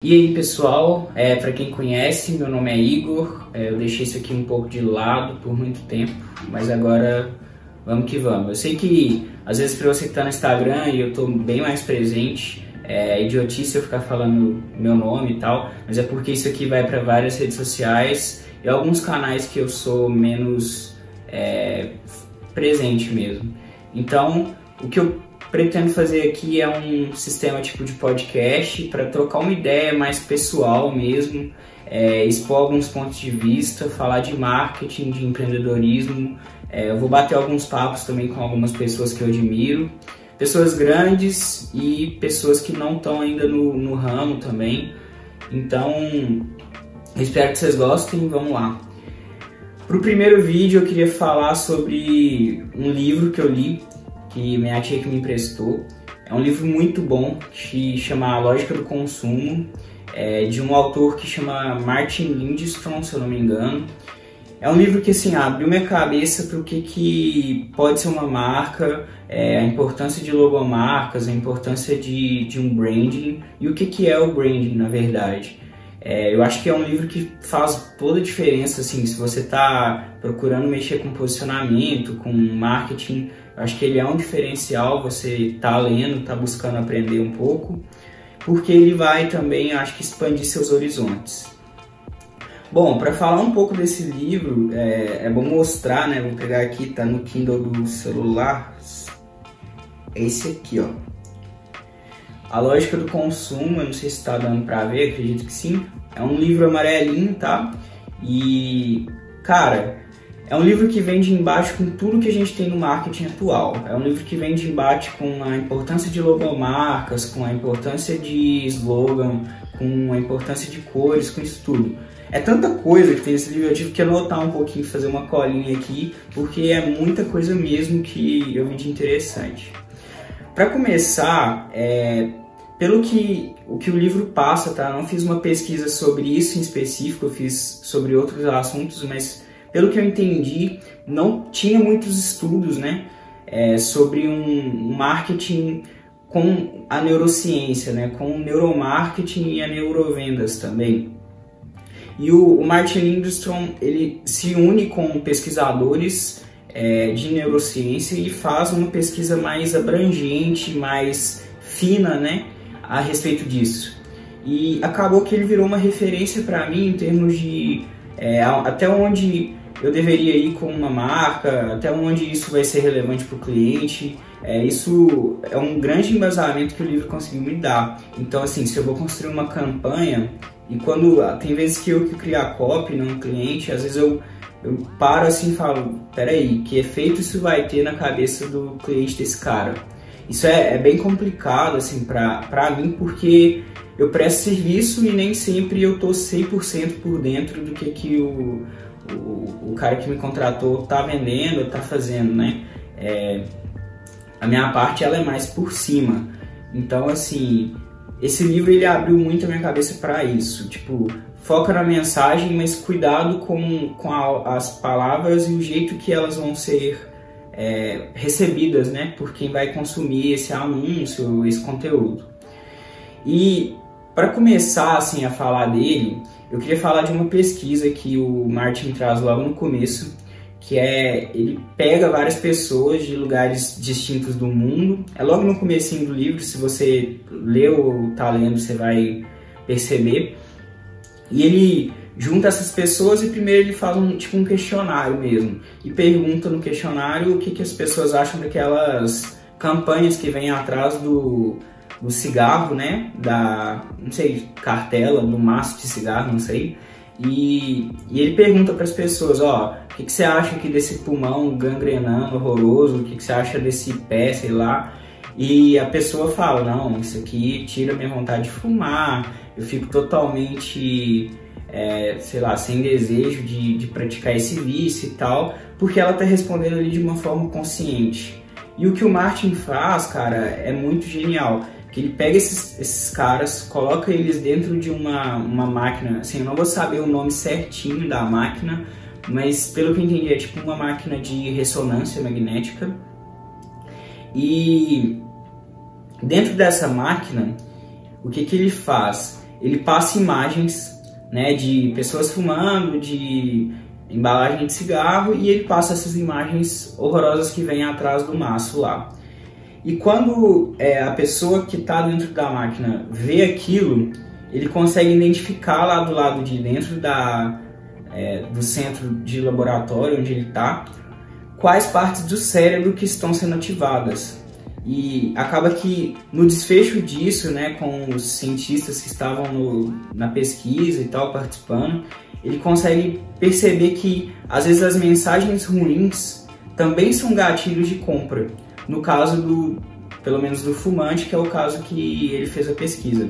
E aí pessoal, é, para quem conhece, meu nome é Igor, é, eu deixei isso aqui um pouco de lado por muito tempo, mas agora vamos que vamos. Eu sei que às vezes para você que está no Instagram e eu estou bem mais presente, é idiotice eu ficar falando meu nome e tal, mas é porque isso aqui vai para várias redes sociais e alguns canais que eu sou menos é, presente mesmo. Então, o que eu pretendo fazer aqui é um sistema tipo de podcast para trocar uma ideia mais pessoal mesmo, é, expor alguns pontos de vista, falar de marketing, de empreendedorismo. É, eu vou bater alguns papos também com algumas pessoas que eu admiro, pessoas grandes e pessoas que não estão ainda no, no ramo também. Então, espero que vocês gostem. Vamos lá. Para o primeiro vídeo, eu queria falar sobre um livro que eu li que minha tia que me emprestou. É um livro muito bom que chama A Lógica do Consumo, é de um autor que chama Martin Lindstrom, se eu não me engano. É um livro que assim abriu minha cabeça para o que, que pode ser uma marca, é, a importância de logomarcas, a importância de, de um branding e o que, que é o branding na verdade. É, eu acho que é um livro que faz toda a diferença, assim, se você está procurando mexer com posicionamento, com marketing, eu acho que ele é um diferencial, você está lendo, está buscando aprender um pouco, porque ele vai também, acho que, expandir seus horizontes. Bom, para falar um pouco desse livro, é, é, bom mostrar, né? Vou pegar aqui, tá no Kindle do celular. É esse aqui, ó. A lógica do consumo, eu não sei se está dando para ver, acredito que sim. É um livro amarelinho, tá? E, cara, é um livro que vem de embate com tudo que a gente tem no marketing atual. É um livro que vem de embate com a importância de logomarcas, com a importância de slogan, com a importância de cores, com isso tudo. É tanta coisa que tem nesse livro, eu tive que anotar um pouquinho, fazer uma colinha aqui, porque é muita coisa mesmo que eu vi de interessante. Para começar, é, pelo que o que o livro passa, tá? Não fiz uma pesquisa sobre isso em específico, eu fiz sobre outros assuntos, mas pelo que eu entendi, não tinha muitos estudos, né, é, sobre um marketing com a neurociência, né, com o neuromarketing e a neurovendas também. E o, o Martin Lindstrom ele se une com pesquisadores é, de neurociência e faz uma pesquisa mais abrangente, mais fina, né, a respeito disso. E acabou que ele virou uma referência para mim em termos de é, até onde eu deveria ir com uma marca, até onde isso vai ser relevante para o cliente. É, isso é um grande embasamento que o livro conseguiu me dar. Então, assim, se eu vou construir uma campanha, e quando tem vezes que eu que crio a copy no cliente, às vezes eu eu paro assim e falo, peraí, que efeito isso vai ter na cabeça do cliente desse cara? Isso é, é bem complicado, assim, pra, pra mim, porque eu presto serviço e nem sempre eu tô 100% por dentro do que, que o, o, o cara que me contratou tá vendendo, tá fazendo, né? É, a minha parte, ela é mais por cima. Então, assim, esse livro, ele abriu muito a minha cabeça para isso, tipo, foca na mensagem, mas cuidado com, com a, as palavras e o jeito que elas vão ser é, recebidas, né, por quem vai consumir esse anúncio, esse conteúdo. E para começar assim a falar dele, eu queria falar de uma pesquisa que o Martin traz logo no começo, que é ele pega várias pessoas de lugares distintos do mundo. É logo no comecinho do livro, se você leu ou tá lendo, você vai perceber. E ele junta essas pessoas e primeiro ele faz um tipo um questionário mesmo e pergunta no questionário o que, que as pessoas acham daquelas campanhas que vêm atrás do, do cigarro, né? Da, não sei, cartela, do maço de cigarro, não sei. E, e ele pergunta para as pessoas, ó, o que, que, você acha aqui desse pulmão gangrenando horroroso? O que, que você acha desse pé, sei lá? E a pessoa fala, não, isso aqui tira minha vontade de fumar, eu fico totalmente, é, sei lá, sem desejo de, de praticar esse vício e tal, porque ela está respondendo ali de uma forma consciente. E o que o Martin faz, cara, é muito genial. Que ele pega esses, esses caras, coloca eles dentro de uma, uma máquina, assim, eu não vou saber o nome certinho da máquina, mas pelo que eu entendi é tipo uma máquina de ressonância magnética. E dentro dessa máquina, o que, que ele faz? Ele passa imagens né, de pessoas fumando, de embalagem de cigarro e ele passa essas imagens horrorosas que vêm atrás do maço lá. E quando é, a pessoa que está dentro da máquina vê aquilo, ele consegue identificar lá do lado de dentro da, é, do centro de laboratório onde ele está quais partes do cérebro que estão sendo ativadas. E acaba que no desfecho disso, né, com os cientistas que estavam no, na pesquisa e tal participando, ele consegue perceber que às vezes as mensagens ruins também são gatilhos de compra. No caso do, pelo menos do fumante, que é o caso que ele fez a pesquisa.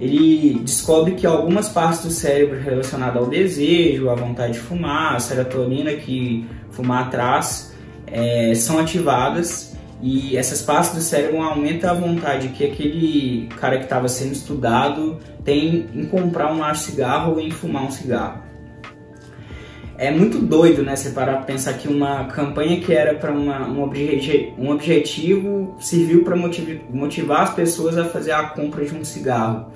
Ele descobre que algumas partes do cérebro relacionadas ao desejo, à vontade de fumar, a serotonina que fumar traz, é, são ativadas e essas partes do cérebro aumentam a vontade que aquele cara que estava sendo estudado tem em comprar um maço cigarro ou em fumar um cigarro. É muito doido, né? Você parar para pensar que uma campanha que era para um, obje um objetivo serviu para motiv motivar as pessoas a fazer a compra de um cigarro.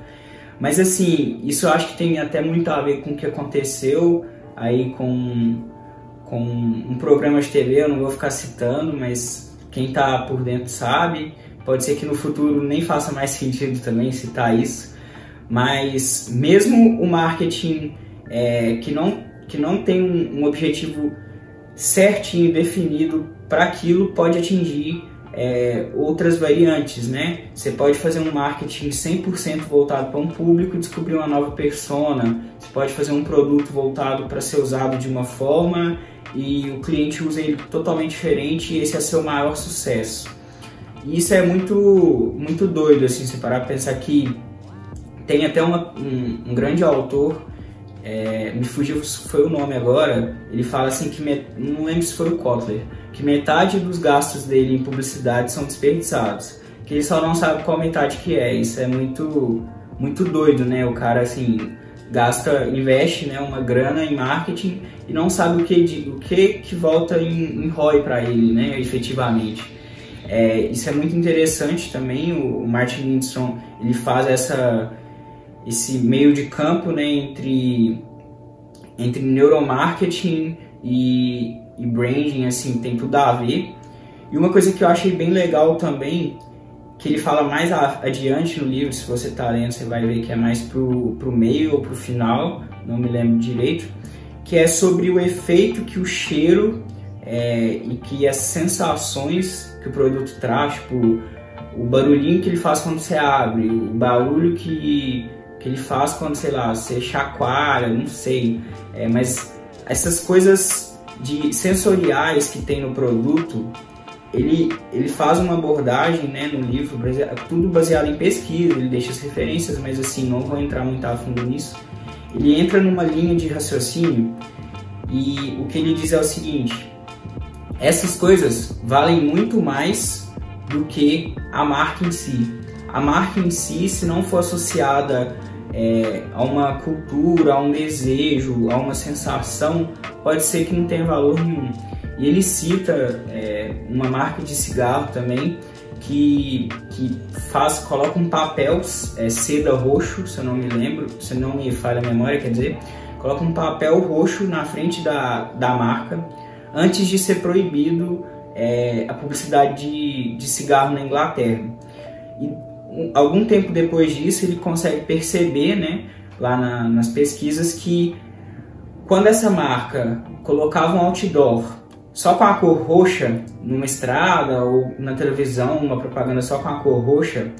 Mas assim, isso eu acho que tem até muito a ver com o que aconteceu aí com, com um programa de TV, eu não vou ficar citando, mas quem está por dentro sabe. Pode ser que no futuro nem faça mais sentido também citar isso. Mas mesmo o marketing é, que, não, que não tem um, um objetivo certinho definido para aquilo pode atingir é, outras variantes, né? Você pode fazer um marketing 100% voltado para um público e descobrir uma nova persona. Você pode fazer um produto voltado para ser usado de uma forma e o cliente usa ele totalmente diferente e esse é seu maior sucesso. E isso é muito, muito doido, assim, você parar para pensar que tem até uma, um, um grande autor é, me fugiu foi o nome agora, ele fala assim que, não lembro se foi o Kotler, que metade dos gastos dele em publicidade são desperdiçados, que ele só não sabe qual metade que é, isso é muito, muito doido, né, o cara assim, gasta, investe né, uma grana em marketing e não sabe o que, o que, que volta em, em ROI para ele, né, efetivamente. É, isso é muito interessante também, o, o Martin Lindstrom, ele faz essa esse meio de campo né, entre, entre neuromarketing e, e branding, assim, tem tudo a ver. E uma coisa que eu achei bem legal também, que ele fala mais adiante no livro, se você está lendo, você vai ver que é mais pro, pro meio ou pro final, não me lembro direito, que é sobre o efeito que o cheiro é, e que as sensações que o produto traz, tipo, o barulhinho que ele faz quando você abre, o barulho que que ele faz quando, sei lá, você chacoalha, não sei. É, mas essas coisas de sensoriais que tem no produto, ele, ele faz uma abordagem né, no livro, tudo baseado em pesquisa, ele deixa as referências, mas assim, não vou entrar muito a fundo nisso. Ele entra numa linha de raciocínio e o que ele diz é o seguinte: essas coisas valem muito mais do que a marca em si. A marca em si, se não for associada é, a uma cultura, a um desejo, a uma sensação, pode ser que não tenha valor nenhum. E ele cita é, uma marca de cigarro também que, que faz, coloca um papel é, seda roxo, se eu não me lembro, se não me falha a memória, quer dizer, coloca um papel roxo na frente da, da marca antes de ser proibido é, a publicidade de, de cigarro na Inglaterra. E algum tempo depois disso, ele consegue perceber, né, lá na, nas pesquisas, que quando essa marca colocava um outdoor só com a cor roxa numa estrada ou na televisão, uma propaganda só com a cor roxa,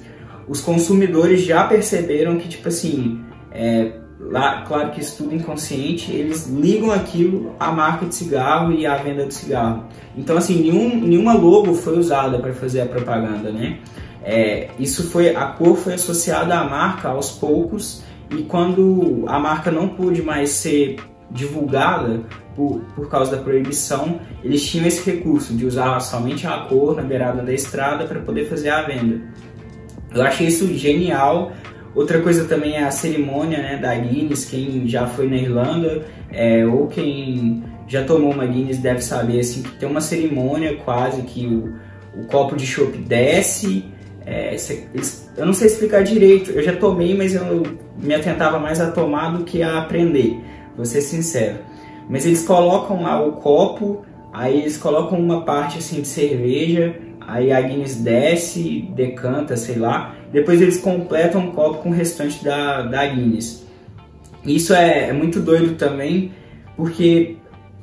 os consumidores já perceberam que, tipo assim, é, lá, claro que isso tudo inconsciente, eles ligam aquilo à marca de cigarro e à venda de cigarro. Então, assim, nenhum, nenhuma logo foi usada para fazer a propaganda, né? É, isso foi a cor foi associada à marca aos poucos e quando a marca não pôde mais ser divulgada por, por causa da proibição, eles tinham esse recurso de usar somente a cor na beirada da estrada para poder fazer a venda. Eu achei isso genial. Outra coisa também é a cerimônia né, da Guinness. Quem já foi na Irlanda é, ou quem já tomou uma Guinness deve saber assim, que tem uma cerimônia quase que o, o copo de chopp desce é, eu não sei explicar direito. Eu já tomei, mas eu me atentava mais a tomar do que a aprender, vou ser sincero. Mas eles colocam lá o copo, aí eles colocam uma parte assim de cerveja, aí a Guinness desce, decanta, sei lá. Depois eles completam o copo com o restante da, da Guinness. Isso é, é muito doido também, porque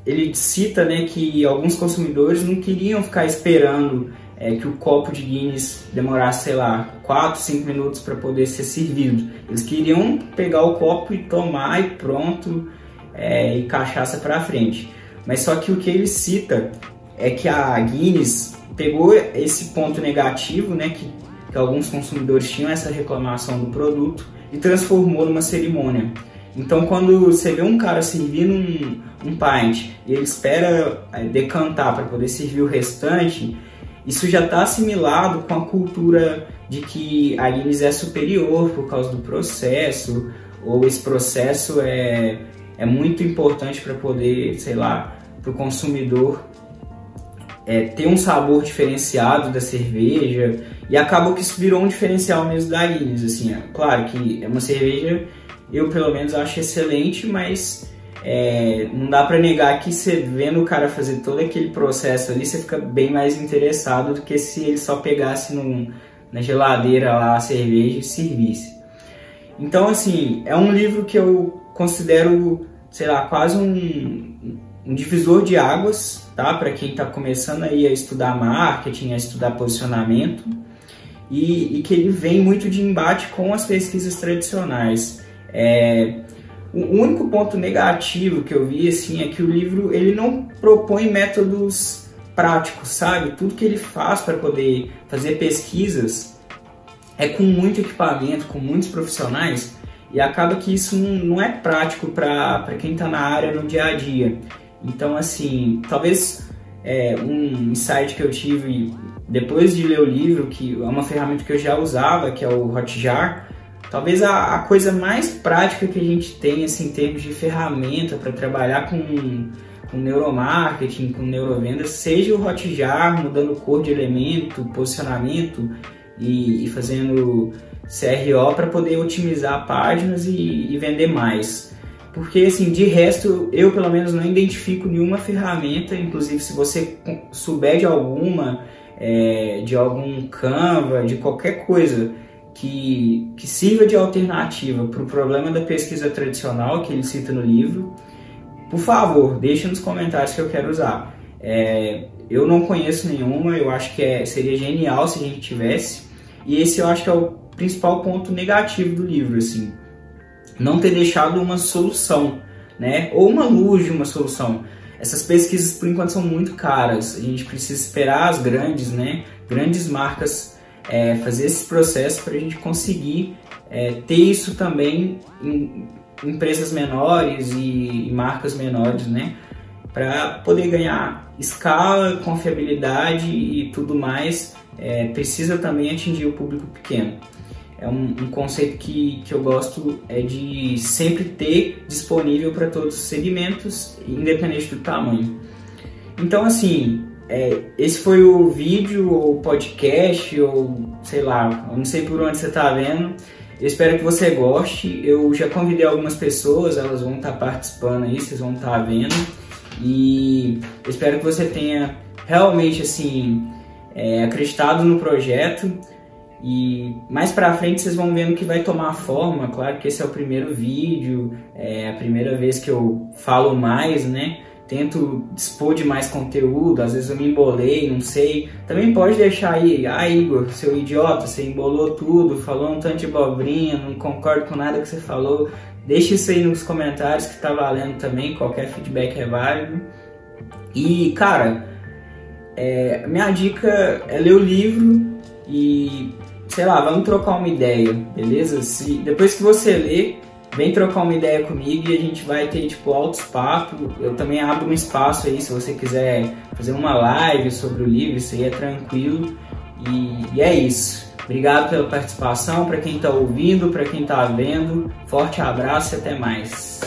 ele cita né, que alguns consumidores não queriam ficar esperando é, que o copo de Guinness demorasse, sei lá, 4, 5 minutos para poder ser servido. Eles queriam pegar o copo e tomar e pronto, é, e cachaça para frente. Mas só que o que ele cita é que a Guinness pegou esse ponto negativo, né, que, que alguns consumidores tinham essa reclamação do produto e transformou numa cerimônia. Então, quando você vê um cara servindo um, um pint e ele espera é, decantar para poder servir o restante, isso já está assimilado com a cultura de que a Guinness é superior por causa do processo, ou esse processo é, é muito importante para poder, sei lá, para o consumidor é, ter um sabor diferenciado da cerveja e acaba que isso virou um diferencial mesmo da Guinness, assim, é, claro que é uma cerveja eu pelo menos acho excelente, mas é, não dá para negar que você vendo o cara fazer todo aquele processo ali, você fica bem mais interessado do que se ele só pegasse num, na geladeira lá a cerveja e servisse. Então, assim, é um livro que eu considero, sei lá, quase um, um divisor de águas, tá? Para quem está começando aí a estudar marketing, a estudar posicionamento, e, e que ele vem muito de embate com as pesquisas tradicionais. É, o único ponto negativo que eu vi assim é que o livro ele não propõe métodos práticos, sabe? Tudo que ele faz para poder fazer pesquisas é com muito equipamento, com muitos profissionais e acaba que isso não é prático para quem está na área no dia a dia. Então, assim, talvez é, um insight que eu tive depois de ler o livro, que é uma ferramenta que eu já usava, que é o Hotjar, Talvez a, a, coisa mais prática que a gente tem assim, em termos de ferramenta para trabalhar com, com neuromarketing, com neurovendas, seja o Hotjar, mudando cor de elemento, posicionamento e, e fazendo CRO para poder otimizar páginas e, e, vender mais. Porque assim, de resto, eu pelo menos não identifico nenhuma ferramenta, inclusive se você souber de alguma, é, de algum Canva, de qualquer coisa, que, que sirva de alternativa para o problema da pesquisa tradicional que ele cita no livro, por favor, deixe nos comentários que eu quero usar. É, eu não conheço nenhuma, eu acho que é, seria genial se a gente tivesse, e esse eu acho que é o principal ponto negativo do livro, assim, não ter deixado uma solução, né, ou uma luz de uma solução. Essas pesquisas, por enquanto, são muito caras, a gente precisa esperar as grandes, né, grandes marcas é, fazer esse processo para a gente conseguir é, ter isso também em empresas menores e, e marcas menores, né? Para poder ganhar escala, confiabilidade e tudo mais, é, precisa também atingir o público pequeno. É um, um, conceito que, que eu gosto é de sempre ter disponível para todos os segmentos, independente do tamanho. Então, assim, é, esse foi o vídeo ou podcast ou sei lá, eu não sei por onde você está vendo. Eu espero que você goste. Eu já convidei algumas pessoas, elas vão estar tá participando aí, vocês vão estar tá vendo. E espero que você tenha realmente assim é, acreditado no projeto. E mais pra frente vocês vão vendo que vai tomar forma. Claro que esse é o primeiro vídeo, é a primeira vez que eu falo mais, né? tento dispor de mais conteúdo, às vezes eu me embolei, não sei. Também pode deixar aí, ah Igor, seu idiota, você embolou tudo, falou um tanto de abobrinha, não concordo com nada que você falou. Deixe isso aí nos comentários que tá valendo também, qualquer feedback é válido. E cara, é, minha dica é ler o livro e sei lá, vamos trocar uma ideia, beleza? Se, depois que você ler, vem trocar uma ideia comigo e a gente vai ter tipo altos papos. Eu também abro um espaço aí se você quiser fazer uma live sobre o livro, isso aí é tranquilo. E, e é isso. Obrigado pela participação, para quem está ouvindo, para quem está vendo. Forte abraço e até mais.